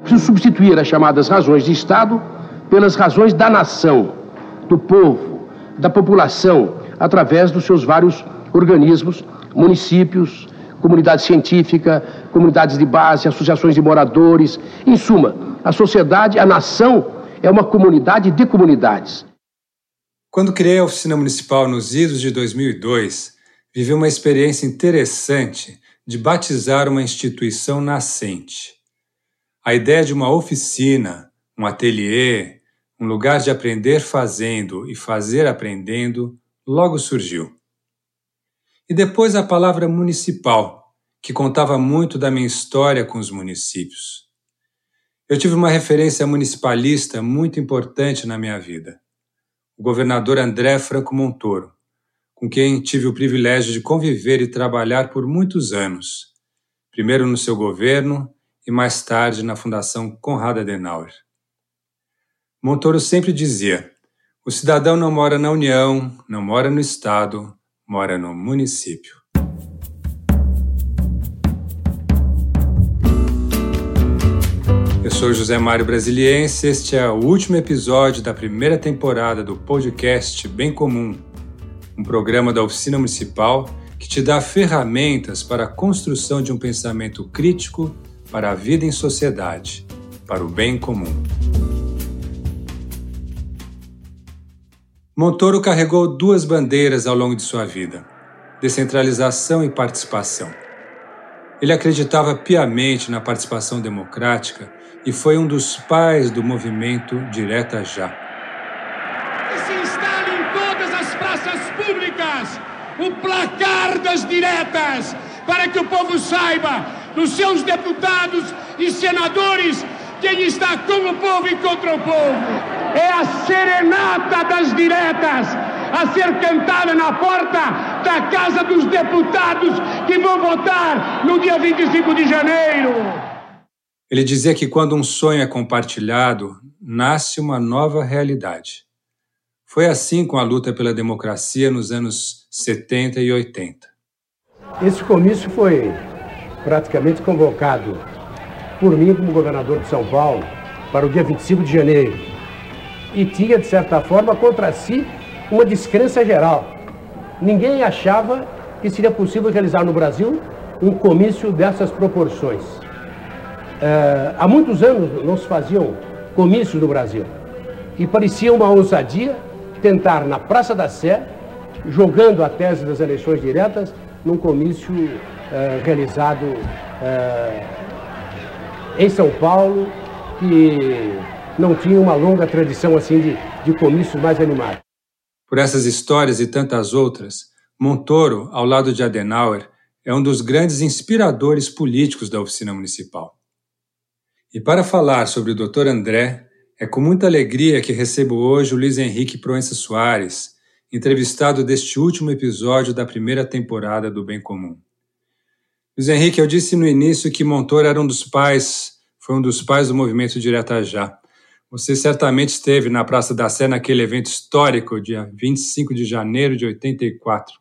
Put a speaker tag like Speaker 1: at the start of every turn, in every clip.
Speaker 1: Preciso substituir as chamadas razões de Estado pelas razões da nação, do povo, da população, através dos seus vários organismos, municípios, comunidade científica, comunidades de base, associações de moradores. Em suma, a sociedade, a nação, é uma comunidade de comunidades.
Speaker 2: Quando criei a oficina municipal nos idos de 2002, vivi uma experiência interessante de batizar uma instituição nascente. A ideia de uma oficina, um ateliê, um lugar de aprender fazendo e fazer aprendendo logo surgiu. E depois a palavra municipal, que contava muito da minha história com os municípios. Eu tive uma referência municipalista muito importante na minha vida. O governador André Franco Montoro, com quem tive o privilégio de conviver e trabalhar por muitos anos, primeiro no seu governo e mais tarde na Fundação Konrad Adenauer. Montoro sempre dizia: o cidadão não mora na União, não mora no Estado, mora no município. Eu sou José Mário Brasiliense, este é o último episódio da primeira temporada do podcast Bem Comum, um programa da Oficina Municipal que te dá ferramentas para a construção de um pensamento crítico para a vida em sociedade, para o bem comum. Montoro carregou duas bandeiras ao longo de sua vida: descentralização e participação. Ele acreditava piamente na participação democrática e foi um dos pais do movimento Direta Já.
Speaker 3: Se instale em todas as praças públicas o placar das diretas, para que o povo saiba, nos seus deputados e senadores, quem está com o povo e contra o povo é a serenata das diretas a ser cantada na porta da Casa dos Deputados que vão votar no dia 25 de janeiro.
Speaker 2: Ele dizia que quando um sonho é compartilhado, nasce uma nova realidade. Foi assim com a luta pela democracia nos anos 70 e 80.
Speaker 1: Esse comício foi praticamente convocado por mim como governador de São Paulo para o dia 25 de janeiro e tinha, de certa forma, contra si uma descrença geral. Ninguém achava que seria possível realizar no Brasil um comício dessas proporções. É, há muitos anos não se faziam comícios no Brasil e parecia uma ousadia tentar, na Praça da Sé, jogando a tese das eleições diretas, num comício é, realizado é, em São Paulo, que não tinha uma longa tradição assim de, de comícios mais animados.
Speaker 2: Por essas histórias e tantas outras, Montoro, ao lado de Adenauer, é um dos grandes inspiradores políticos da oficina municipal. E para falar sobre o Dr. André, é com muita alegria que recebo hoje o Luiz Henrique Proença Soares, entrevistado deste último episódio da primeira temporada do Bem Comum. Luiz Henrique, eu disse no início que Montoro era um dos pais, foi um dos pais do movimento Direta Já. Você certamente esteve na Praça da Sé naquele evento histórico, dia 25 de janeiro de 84.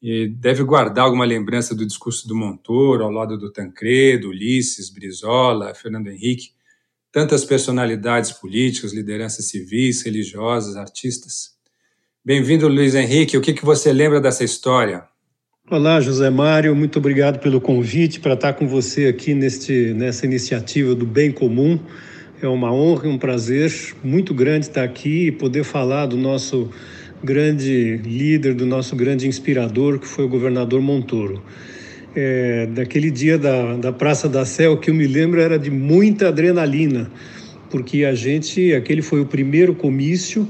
Speaker 2: E deve guardar alguma lembrança do discurso do Montoro, ao lado do Tancredo, Ulisses, Brizola, Fernando Henrique, tantas personalidades políticas, lideranças civis, religiosas, artistas. Bem-vindo, Luiz Henrique. O que, que você lembra dessa história?
Speaker 4: Olá, José Mário. Muito obrigado pelo convite para estar com você aqui neste, nessa iniciativa do Bem Comum. É uma honra e um prazer muito grande estar aqui e poder falar do nosso grande líder, do nosso grande inspirador, que foi o governador Montoro. É, daquele dia da, da Praça da Sé, o que eu me lembro era de muita adrenalina, porque a gente, aquele foi o primeiro comício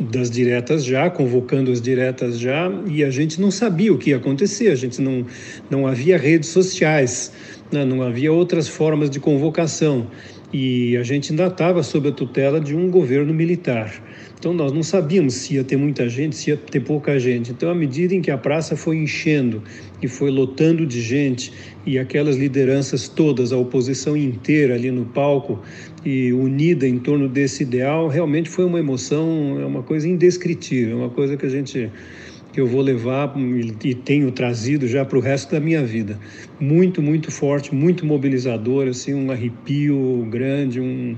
Speaker 4: das diretas já, convocando as diretas já, e a gente não sabia o que ia acontecer, a gente não, não havia redes sociais né? não havia outras formas de convocação e a gente ainda estava sob a tutela de um governo militar. Então nós não sabíamos se ia ter muita gente, se ia ter pouca gente. Então à medida em que a praça foi enchendo e foi lotando de gente e aquelas lideranças todas, a oposição inteira ali no palco e unida em torno desse ideal, realmente foi uma emoção, é uma coisa indescritível, é uma coisa que a gente que eu vou levar e tenho trazido já para o resto da minha vida. Muito, muito forte, muito mobilizador, assim, um arrepio grande, um,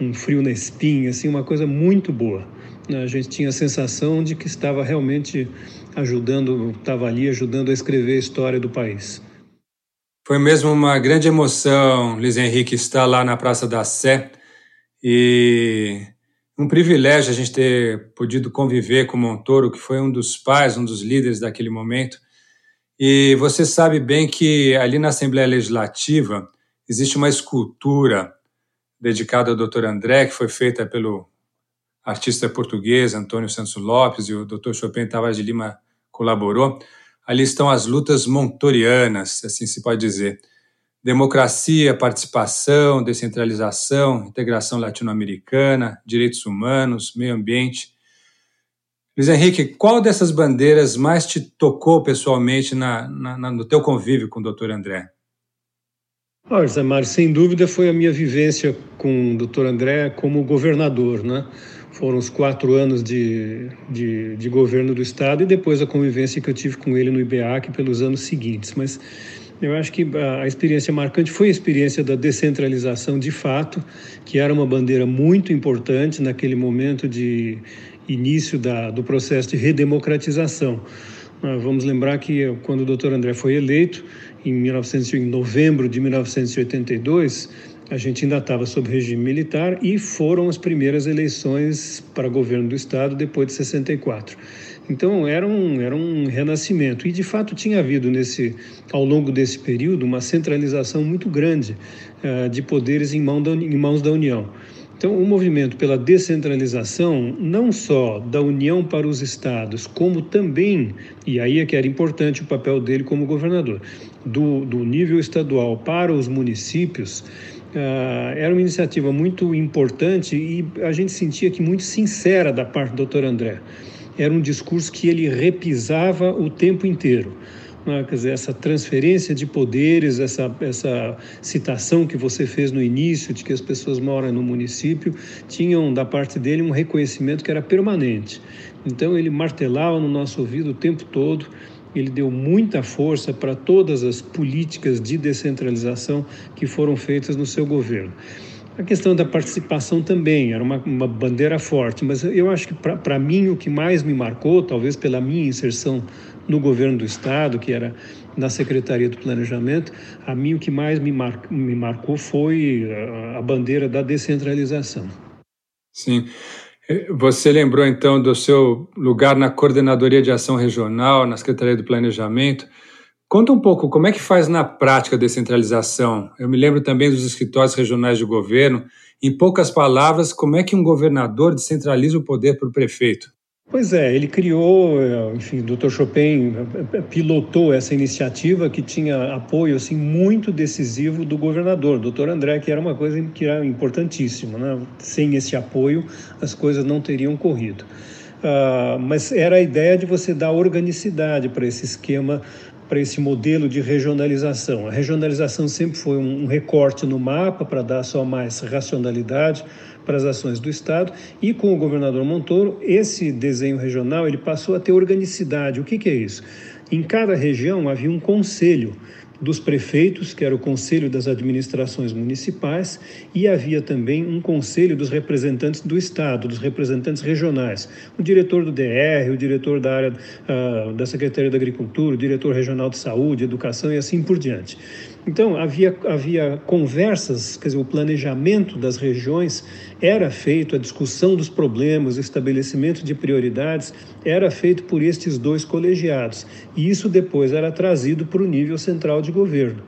Speaker 4: um frio na espinha, assim, uma coisa muito boa. A gente tinha a sensação de que estava realmente ajudando, estava ali ajudando a escrever a história do país.
Speaker 2: Foi mesmo uma grande emoção, Luiz Henrique, estar lá na Praça da Sé e um privilégio a gente ter podido conviver com Montoro, que foi um dos pais, um dos líderes daquele momento. E você sabe bem que ali na Assembleia Legislativa existe uma escultura dedicada ao Dr. André, que foi feita pelo artista português Antônio Santos Lopes e o Dr. Chopin Tavares de Lima colaborou. Ali estão as lutas montorianas, assim se pode dizer. Democracia, participação, descentralização, integração latino-americana, direitos humanos, meio ambiente. Luiz Henrique, qual dessas bandeiras mais te tocou pessoalmente na, na, no teu convívio com o Dr. André?
Speaker 4: Olha, Zé Mário, sem dúvida foi a minha vivência com o Dr. André como governador, né? Foram os quatro anos de, de, de, governo do Estado e depois a convivência que eu tive com ele no IBEAC pelos anos seguintes. Mas eu acho que a experiência marcante foi a experiência da descentralização de fato, que era uma bandeira muito importante naquele momento de início da, do processo de redemocratização. Vamos lembrar que quando o doutor André foi eleito, em, 1900, em novembro de 1982, a gente ainda estava sob regime militar e foram as primeiras eleições para governo do Estado depois de 64. Então era um, era um renascimento e de fato tinha havido nesse ao longo desse período uma centralização muito grande uh, de poderes em, mão da, em mãos da União. Então, o movimento pela descentralização, não só da União para os estados, como também, e aí é que era importante o papel dele como governador, do, do nível estadual para os municípios, Uh, era uma iniciativa muito importante e a gente sentia que muito sincera da parte do Dr. André. Era um discurso que ele repisava o tempo inteiro. Né? Quer dizer, essa transferência de poderes, essa, essa citação que você fez no início, de que as pessoas moram no município, tinham da parte dele um reconhecimento que era permanente. Então ele martelava no nosso ouvido o tempo todo ele deu muita força para todas as políticas de descentralização que foram feitas no seu governo. A questão da participação também era uma, uma bandeira forte, mas eu acho que para mim o que mais me marcou, talvez pela minha inserção no governo do estado, que era na Secretaria do Planejamento, a mim o que mais me, mar, me marcou foi a, a bandeira da descentralização.
Speaker 2: Sim. Você lembrou então do seu lugar na Coordenadoria de Ação Regional, na Secretaria do Planejamento. Conta um pouco como é que faz na prática a descentralização. Eu me lembro também dos escritórios regionais de governo. Em poucas palavras, como é que um governador descentraliza o poder para o prefeito?
Speaker 4: Pois é, ele criou, enfim, o Dr. Chopin pilotou essa iniciativa que tinha apoio assim muito decisivo do governador, Dr. André, que era uma coisa que era importantíssima, né? Sem esse apoio, as coisas não teriam corrido. Uh, mas era a ideia de você dar organicidade para esse esquema para esse modelo de regionalização. A regionalização sempre foi um recorte no mapa para dar só mais racionalidade para as ações do Estado e com o governador Montoro esse desenho regional ele passou a ter organicidade. O que, que é isso? Em cada região havia um conselho dos prefeitos, que era o Conselho das Administrações Municipais, e havia também um conselho dos representantes do Estado, dos representantes regionais, o diretor do DR, o diretor da área uh, da Secretaria da Agricultura, o diretor regional de Saúde, Educação e assim por diante. Então, havia, havia conversas, quer dizer, o planejamento das regiões era feito, a discussão dos problemas, o estabelecimento de prioridades era feito por estes dois colegiados. E isso depois era trazido para o nível central de governo.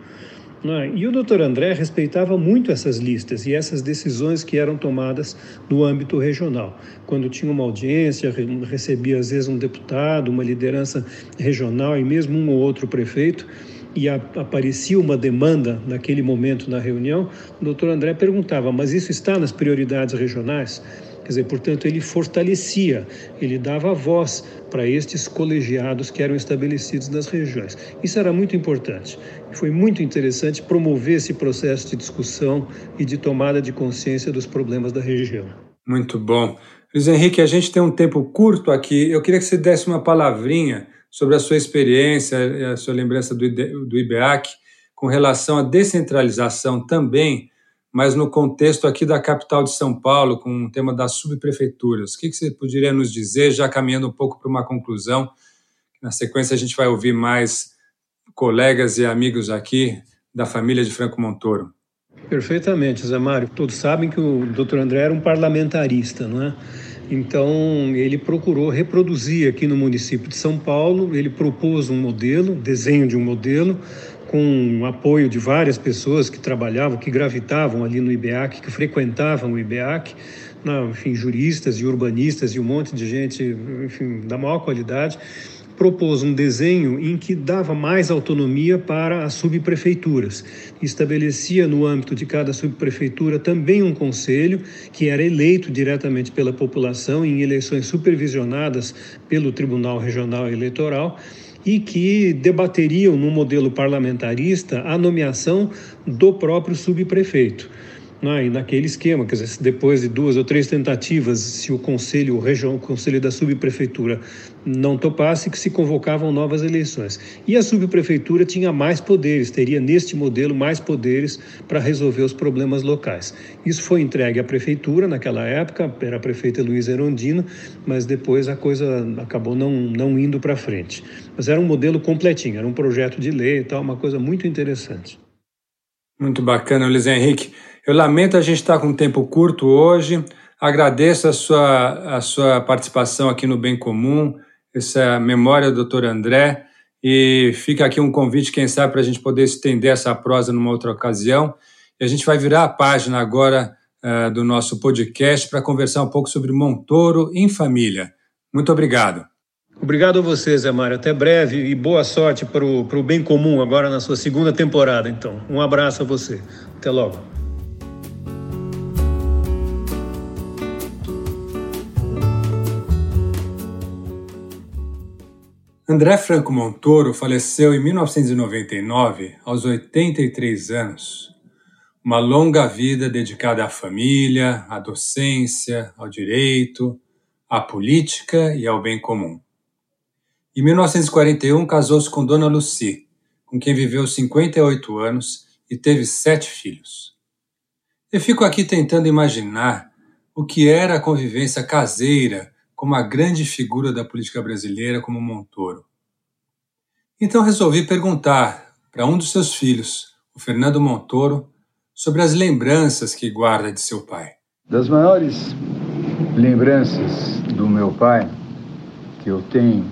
Speaker 4: É? E o doutor André respeitava muito essas listas e essas decisões que eram tomadas no âmbito regional. Quando tinha uma audiência, recebia às vezes um deputado, uma liderança regional e mesmo um ou outro prefeito, e a, aparecia uma demanda naquele momento na reunião, o doutor André perguntava: mas isso está nas prioridades regionais? Quer dizer, portanto, ele fortalecia, ele dava voz para estes colegiados que eram estabelecidos nas regiões. Isso era muito importante. Foi muito interessante promover esse processo de discussão e de tomada de consciência dos problemas da região.
Speaker 2: Muito bom. Luiz Henrique, a gente tem um tempo curto aqui. Eu queria que você desse uma palavrinha sobre a sua experiência, a sua lembrança do, do IBEAC, com relação à descentralização também, mas no contexto aqui da capital de São Paulo, com o tema das subprefeituras. O que você poderia nos dizer, já caminhando um pouco para uma conclusão? Na sequência, a gente vai ouvir mais colegas e amigos aqui da família de Franco Montoro.
Speaker 4: Perfeitamente, Zé Mário. Todos sabem que o doutor André era um parlamentarista, não é? Então, ele procurou reproduzir aqui no município de São Paulo, ele propôs um modelo, desenho de um modelo, com o apoio de várias pessoas que trabalhavam, que gravitavam ali no IBEAC, que frequentavam o IBEAC, enfim, juristas e urbanistas e um monte de gente, enfim, da maior qualidade propôs um desenho em que dava mais autonomia para as subprefeituras. Estabelecia no âmbito de cada subprefeitura também um conselho que era eleito diretamente pela população em eleições supervisionadas pelo Tribunal Regional Eleitoral e que debateriam no modelo parlamentarista a nomeação do próprio subprefeito. Né, e naquele esquema, quer dizer, depois de duas ou três tentativas, se o conselho, o região, o conselho da subprefeitura não topasse, que se convocavam novas eleições. E a subprefeitura tinha mais poderes, teria neste modelo mais poderes para resolver os problemas locais. Isso foi entregue à prefeitura naquela época, era a prefeita Luiz Erondino, mas depois a coisa acabou não, não indo para frente. Mas era um modelo completinho, era um projeto de lei e tal, uma coisa muito interessante.
Speaker 2: Muito bacana, Luiz Henrique. Eu lamento a gente estar com um tempo curto hoje. Agradeço a sua, a sua participação aqui no Bem Comum, essa memória do doutor André. E fica aqui um convite, quem sabe, para a gente poder estender essa prosa numa outra ocasião. E a gente vai virar a página agora uh, do nosso podcast para conversar um pouco sobre Montoro em família. Muito obrigado.
Speaker 4: Obrigado a você, Zé Mário. Até breve e boa sorte para o bem comum agora na sua segunda temporada, então. Um abraço a você. Até logo.
Speaker 2: André Franco Montoro faleceu em 1999, aos 83 anos. Uma longa vida dedicada à família, à docência, ao direito, à política e ao bem comum. Em 1941, casou-se com Dona Lucy, com quem viveu 58 anos e teve sete filhos. Eu fico aqui tentando imaginar o que era a convivência caseira como a grande figura da política brasileira como Montoro. Então resolvi perguntar para um dos seus filhos, o Fernando Montoro, sobre as lembranças que guarda de seu pai.
Speaker 5: Das maiores lembranças do meu pai que eu tenho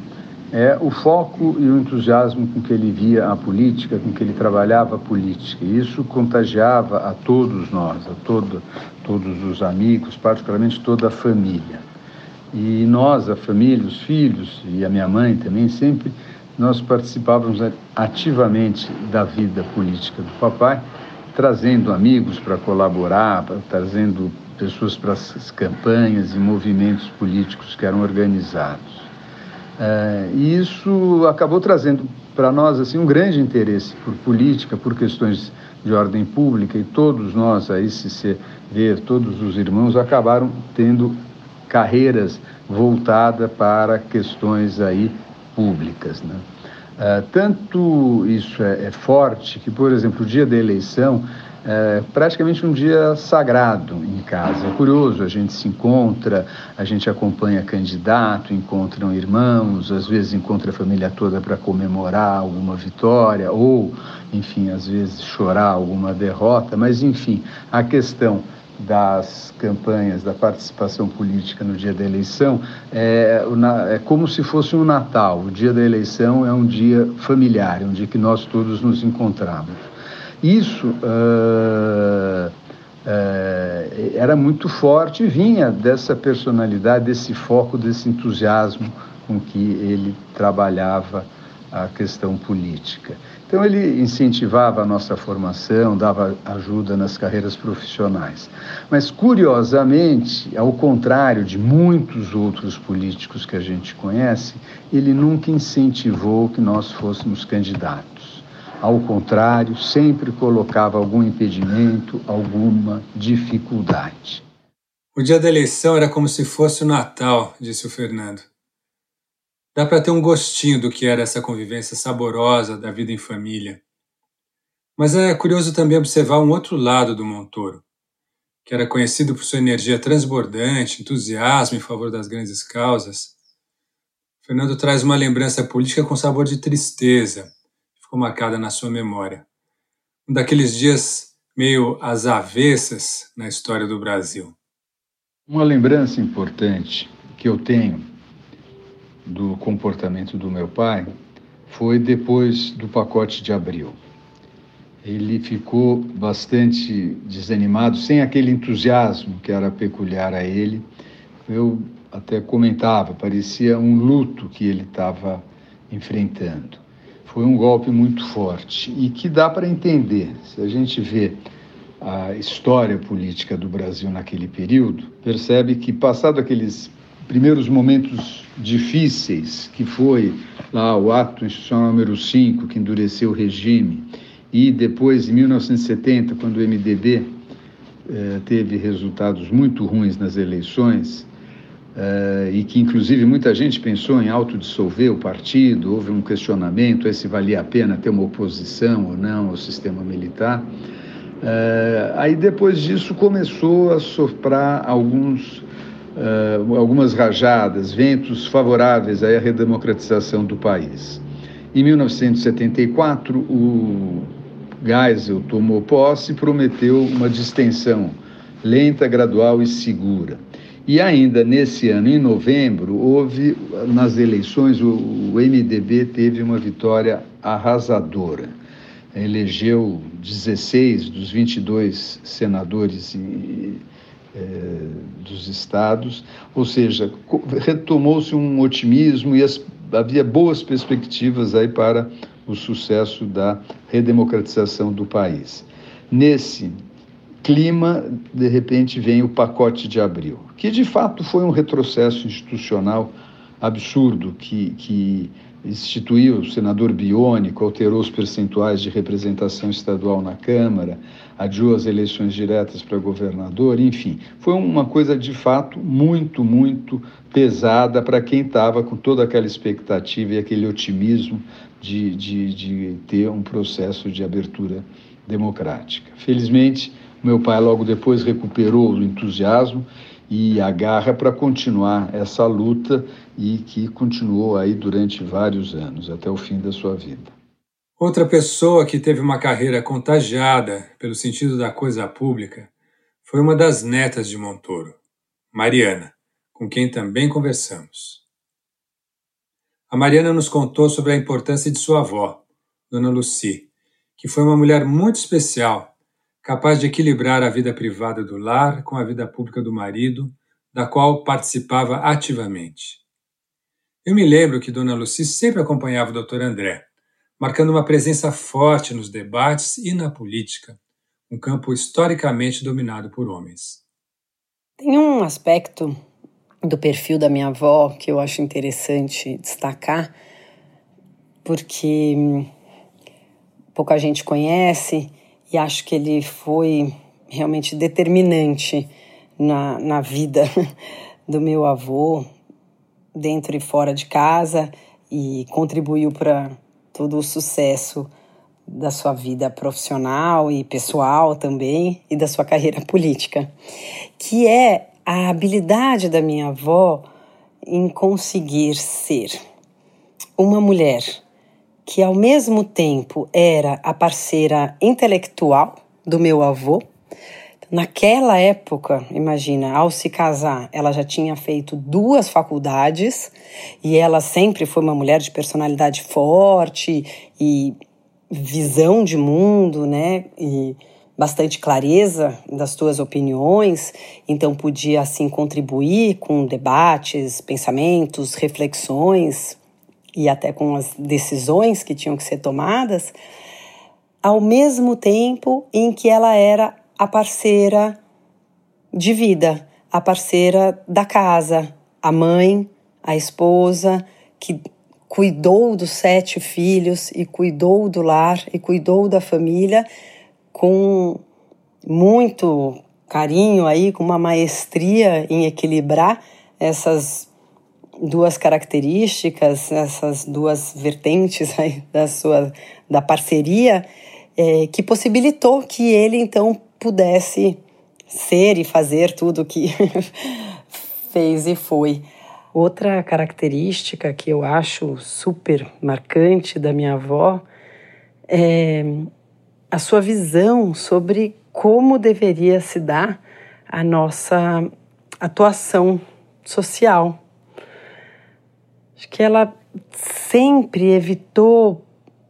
Speaker 5: é o foco e o entusiasmo com que ele via a política, com que ele trabalhava a política. E isso contagiava a todos nós, a todo, todos os amigos, particularmente toda a família. E nós, a família, os filhos e a minha mãe também, sempre nós participávamos ativamente da vida política do papai, trazendo amigos para colaborar, trazendo pessoas para as campanhas e movimentos políticos que eram organizados. É, e isso acabou trazendo para nós assim um grande interesse por política, por questões de ordem pública e todos nós aí se ver todos os irmãos acabaram tendo carreiras voltadas para questões aí públicas. Né? Uh, tanto isso é, é, forte que, por exemplo, o dia da eleição é praticamente um dia sagrado em casa. É curioso, a gente se encontra, a gente acompanha candidato, encontram irmãos, às vezes encontra a família toda para comemorar alguma vitória ou, enfim, às vezes chorar alguma derrota, mas enfim, a questão das campanhas, da participação política no dia da eleição, é, é, como se fosse um Natal. O dia da eleição é um dia familiar, é um dia que nós todos nos encontramos. Isso uh, uh, era muito forte e vinha dessa personalidade, desse foco, desse entusiasmo com que ele trabalhava a questão política. Então, ele incentivava a nossa formação, dava ajuda nas carreiras profissionais. Mas, curiosamente, ao contrário de muitos outros políticos que a gente conhece, ele nunca incentivou que nós fôssemos candidatos. Ao contrário, sempre colocava algum impedimento, alguma dificuldade.
Speaker 2: O dia da eleição era como se fosse o Natal, disse o Fernando. Dá para ter um gostinho do que era essa convivência saborosa da vida em família. Mas é curioso também observar um outro lado do Montoro, que era conhecido por sua energia transbordante, entusiasmo em favor das grandes causas. Fernando traz uma lembrança política com sabor de tristeza, que ficou marcada na sua memória. Um daqueles dias meio às avessas na história do Brasil.
Speaker 5: Uma lembrança importante que eu tenho do comportamento do meu pai foi depois do pacote de abril. Ele ficou bastante desanimado, sem aquele entusiasmo que era peculiar a ele. Eu até comentava, parecia um luto que ele estava enfrentando. Foi um golpe muito forte e que dá para entender. Se a gente vê a história política do Brasil naquele período, percebe que, passado aqueles primeiros momentos difíceis, que foi lá o ato institucional número 5, que endureceu o regime, e depois, em 1970, quando o MDB eh, teve resultados muito ruins nas eleições, eh, e que inclusive muita gente pensou em autodissolver o partido, houve um questionamento se valia a pena ter uma oposição ou não ao sistema militar. É, aí depois disso começou a soprar alguns, uh, algumas rajadas, ventos favoráveis à redemocratização do país. Em 1974, o Geisel tomou posse e prometeu uma distensão lenta, gradual e segura. E ainda nesse ano, em novembro, houve, nas eleições, o, o MDB teve uma vitória arrasadora elegeu 16 dos 22 senadores e, dos estados, ou seja, retomou-se um otimismo e as, havia boas perspectivas aí para o sucesso da redemocratização do país. Nesse clima, de repente, vem o pacote de abril, que de fato foi um retrocesso institucional absurdo que, que instituiu o senador biônico, alterou os percentuais de representação estadual na Câmara, adiou as eleições diretas para governador, enfim, foi uma coisa de fato muito, muito pesada para quem estava com toda aquela expectativa e aquele otimismo de, de, de ter um processo de abertura democrática. Felizmente, meu pai logo depois recuperou o entusiasmo e a garra para continuar essa luta e que continuou aí durante vários anos, até o fim da sua vida.
Speaker 2: Outra pessoa que teve uma carreira contagiada pelo sentido da coisa pública foi uma das netas de Montoro, Mariana, com quem também conversamos. A Mariana nos contou sobre a importância de sua avó, Dona Lucy, que foi uma mulher muito especial capaz de equilibrar a vida privada do lar com a vida pública do marido, da qual participava ativamente. Eu me lembro que Dona Lucy sempre acompanhava o Dr. André, marcando uma presença forte nos debates e na política, um campo historicamente dominado por homens.
Speaker 6: Tem um aspecto do perfil da minha avó que eu acho interessante destacar, porque hum, pouca gente conhece e acho que ele foi realmente determinante na, na vida do meu avô, dentro e fora de casa, e contribuiu para todo o sucesso da sua vida profissional e pessoal também, e da sua carreira política, que é a habilidade da minha avó em conseguir ser uma mulher que ao mesmo tempo era a parceira intelectual do meu avô. Naquela época, imagina, ao se casar, ela já tinha feito duas faculdades e ela sempre foi uma mulher de personalidade forte e visão de mundo, né? E bastante clareza das suas opiniões, então podia assim contribuir com debates, pensamentos, reflexões e até com as decisões que tinham que ser tomadas, ao mesmo tempo em que ela era a parceira de vida, a parceira da casa, a mãe, a esposa, que cuidou dos sete filhos e cuidou do lar e cuidou da família com muito carinho aí, com uma maestria em equilibrar essas duas características, essas duas vertentes aí da sua da parceria, é, que possibilitou que ele então pudesse ser e fazer tudo que fez e foi. Outra característica que eu acho super marcante da minha avó é a sua visão sobre como deveria se dar a nossa atuação social. Acho que ela sempre evitou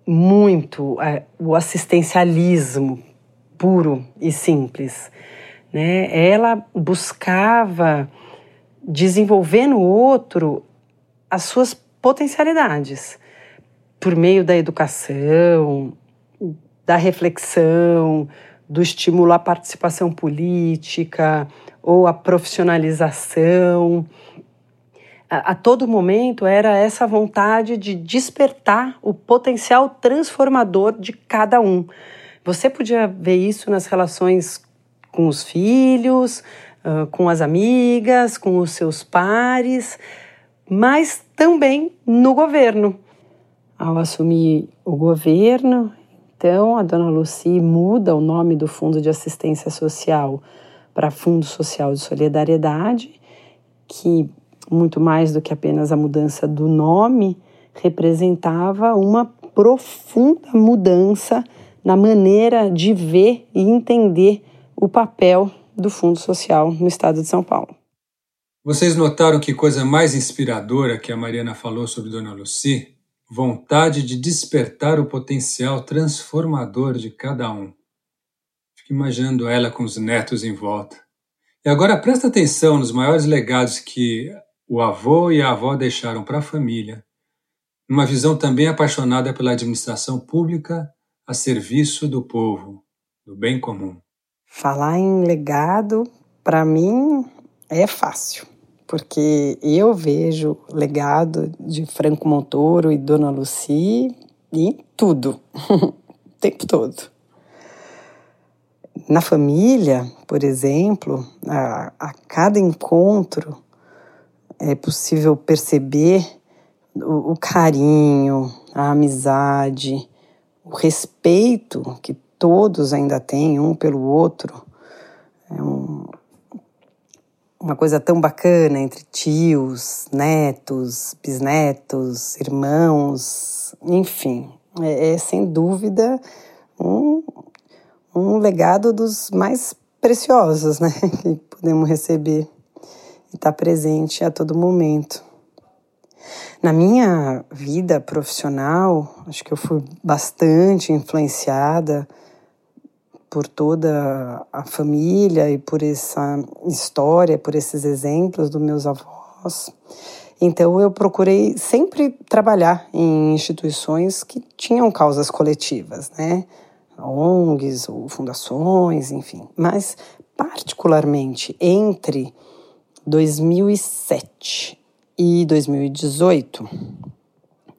Speaker 6: muito é, o assistencialismo puro e simples. Né? Ela buscava desenvolver no outro as suas potencialidades por meio da educação, da reflexão, do estímulo à participação política ou à profissionalização. A, a, todo momento era essa vontade de despertar o potencial transformador de cada um. Você podia ver isso nas relações com os filhos, com as amigas, com os seus pares, mas também no governo. Ao assumir o governo, então a dona Luci muda o nome do Fundo de Assistência Social para Fundo Social de Solidariedade, que muito mais do que apenas a mudança do nome, representava uma profunda mudança na maneira de ver e entender o papel do Fundo Social no estado de São Paulo.
Speaker 2: Vocês notaram que coisa mais inspiradora que a Mariana falou sobre Dona Luci? Vontade de despertar o potencial transformador de cada um. Fico imaginando ela com os netos em volta. E agora presta atenção nos maiores legados que o avô e a avó deixaram para a família, numa visão também apaixonada pela administração pública a serviço do povo, do bem comum.
Speaker 6: Falar em legado, para mim, é fácil, porque eu vejo legado de Franco Montoro e Dona Luci em tudo, o tempo todo. Na família, por exemplo, a, a cada encontro é possível perceber o, o carinho, a amizade, o respeito que todos ainda têm um pelo outro. É um, uma coisa tão bacana entre tios, netos, bisnetos, irmãos, enfim, é, é sem dúvida um, um legado dos mais preciosos né, que podemos receber e estar tá presente a todo momento. Na minha vida profissional, acho que eu fui bastante influenciada por toda a família e por essa história, por esses exemplos dos meus avós. Então eu procurei sempre trabalhar em instituições que tinham causas coletivas, né? ONGs ou fundações, enfim. Mas particularmente entre 2007 e 2018,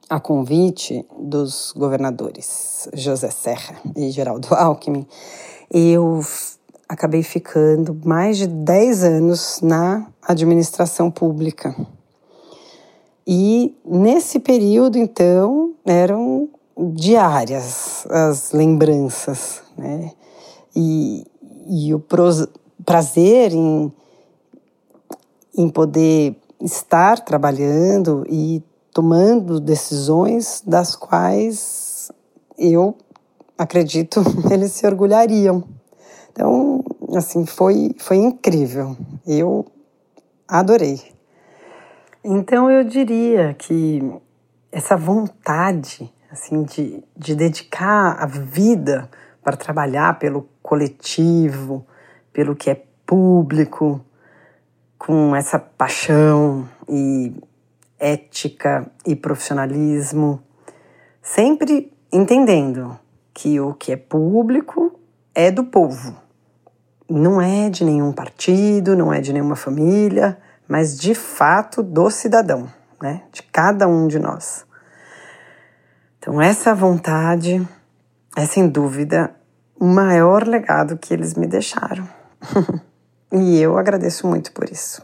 Speaker 6: a convite dos governadores José Serra e Geraldo Alckmin, eu acabei ficando mais de 10 anos na administração pública. E nesse período, então, eram diárias as lembranças, né? E, e o prazer em, em poder estar trabalhando e tomando decisões das quais eu acredito eles se orgulhariam. Então, assim, foi, foi incrível. Eu adorei. Então, eu diria que essa vontade, assim, de, de dedicar a vida para trabalhar pelo coletivo, pelo que é público, com essa paixão e ética e profissionalismo, sempre entendendo que o que é público é do povo. Não é de nenhum partido, não é de nenhuma família, mas de fato do cidadão, né? De cada um de nós. Então, essa vontade é sem dúvida o maior legado que eles me deixaram. e eu agradeço muito por isso.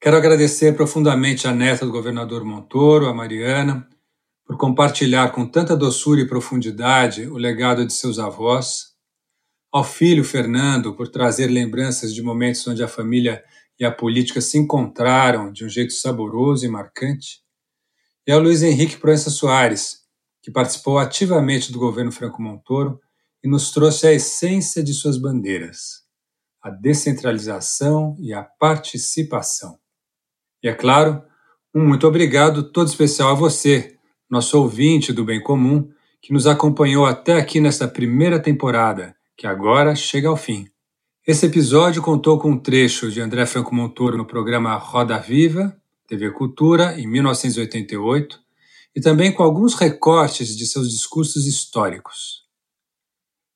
Speaker 2: Quero agradecer profundamente à neta do governador Montoro, a Mariana, por compartilhar com tanta doçura e profundidade o legado de seus avós, ao filho Fernando por trazer lembranças de momentos onde a família e a política se encontraram de um jeito saboroso e marcante, e ao Luiz Henrique Proença Soares, que participou ativamente do governo Franco Montoro e nos trouxe a essência de suas bandeiras, a descentralização e a participação. E é claro, um muito obrigado todo especial a você, nosso ouvinte do Bem Comum, que nos acompanhou até aqui nesta primeira temporada, que agora chega ao fim. Esse episódio contou com um trecho de André Franco Montoro no programa Roda Viva, TV Cultura, em 1988, e também com alguns recortes de seus discursos históricos.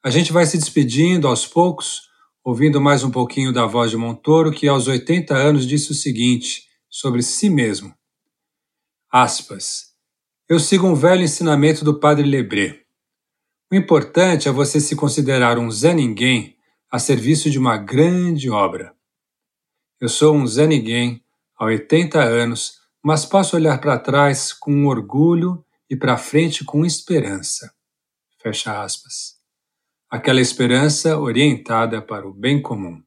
Speaker 2: A gente vai se despedindo aos poucos, ouvindo mais um pouquinho da voz de Montoro, que aos 80 anos disse o seguinte sobre si mesmo. Aspas. Eu sigo um velho ensinamento do padre Lebré. O importante é você se considerar um Zé Ninguém a serviço de uma grande obra. Eu sou um Zé Ninguém há 80 anos, mas posso olhar para trás com orgulho e para frente com esperança. Fecha aspas. Aquela esperança orientada para o bem comum.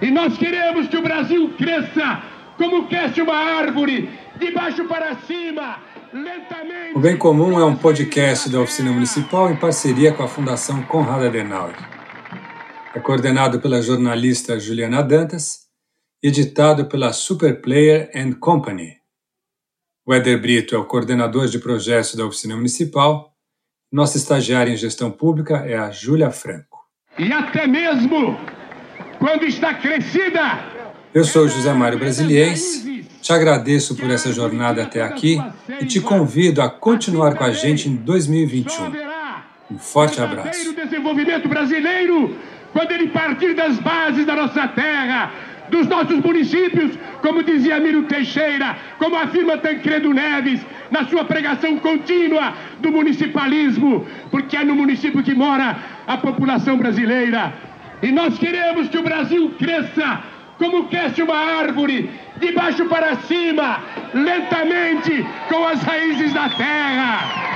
Speaker 3: E nós queremos que o Brasil cresça como cresce uma árvore, de baixo para cima, lentamente.
Speaker 2: O Bem Comum é um podcast da Oficina Municipal em parceria com a Fundação Conrad Adenauer. É coordenado pela jornalista Juliana Dantas e editado pela Superplayer and Company. O Éder Brito é o coordenador de projetos da Oficina Municipal. Nossa estagiária em gestão pública é a Júlia Franco.
Speaker 3: E até mesmo quando está crescida,
Speaker 2: eu sou José Mário Brasiliense, te agradeço por essa jornada até aqui e te convido a continuar com a gente em 2021. Um forte abraço.
Speaker 3: O desenvolvimento brasileiro, quando ele partir das bases da nossa terra, dos nossos municípios, como dizia Miro Teixeira, como afirma Tancredo Neves, na sua pregação contínua do municipalismo, porque é no município que mora a população brasileira. E nós queremos que o Brasil cresça como cresce uma árvore, de baixo para cima, lentamente, com as raízes da terra.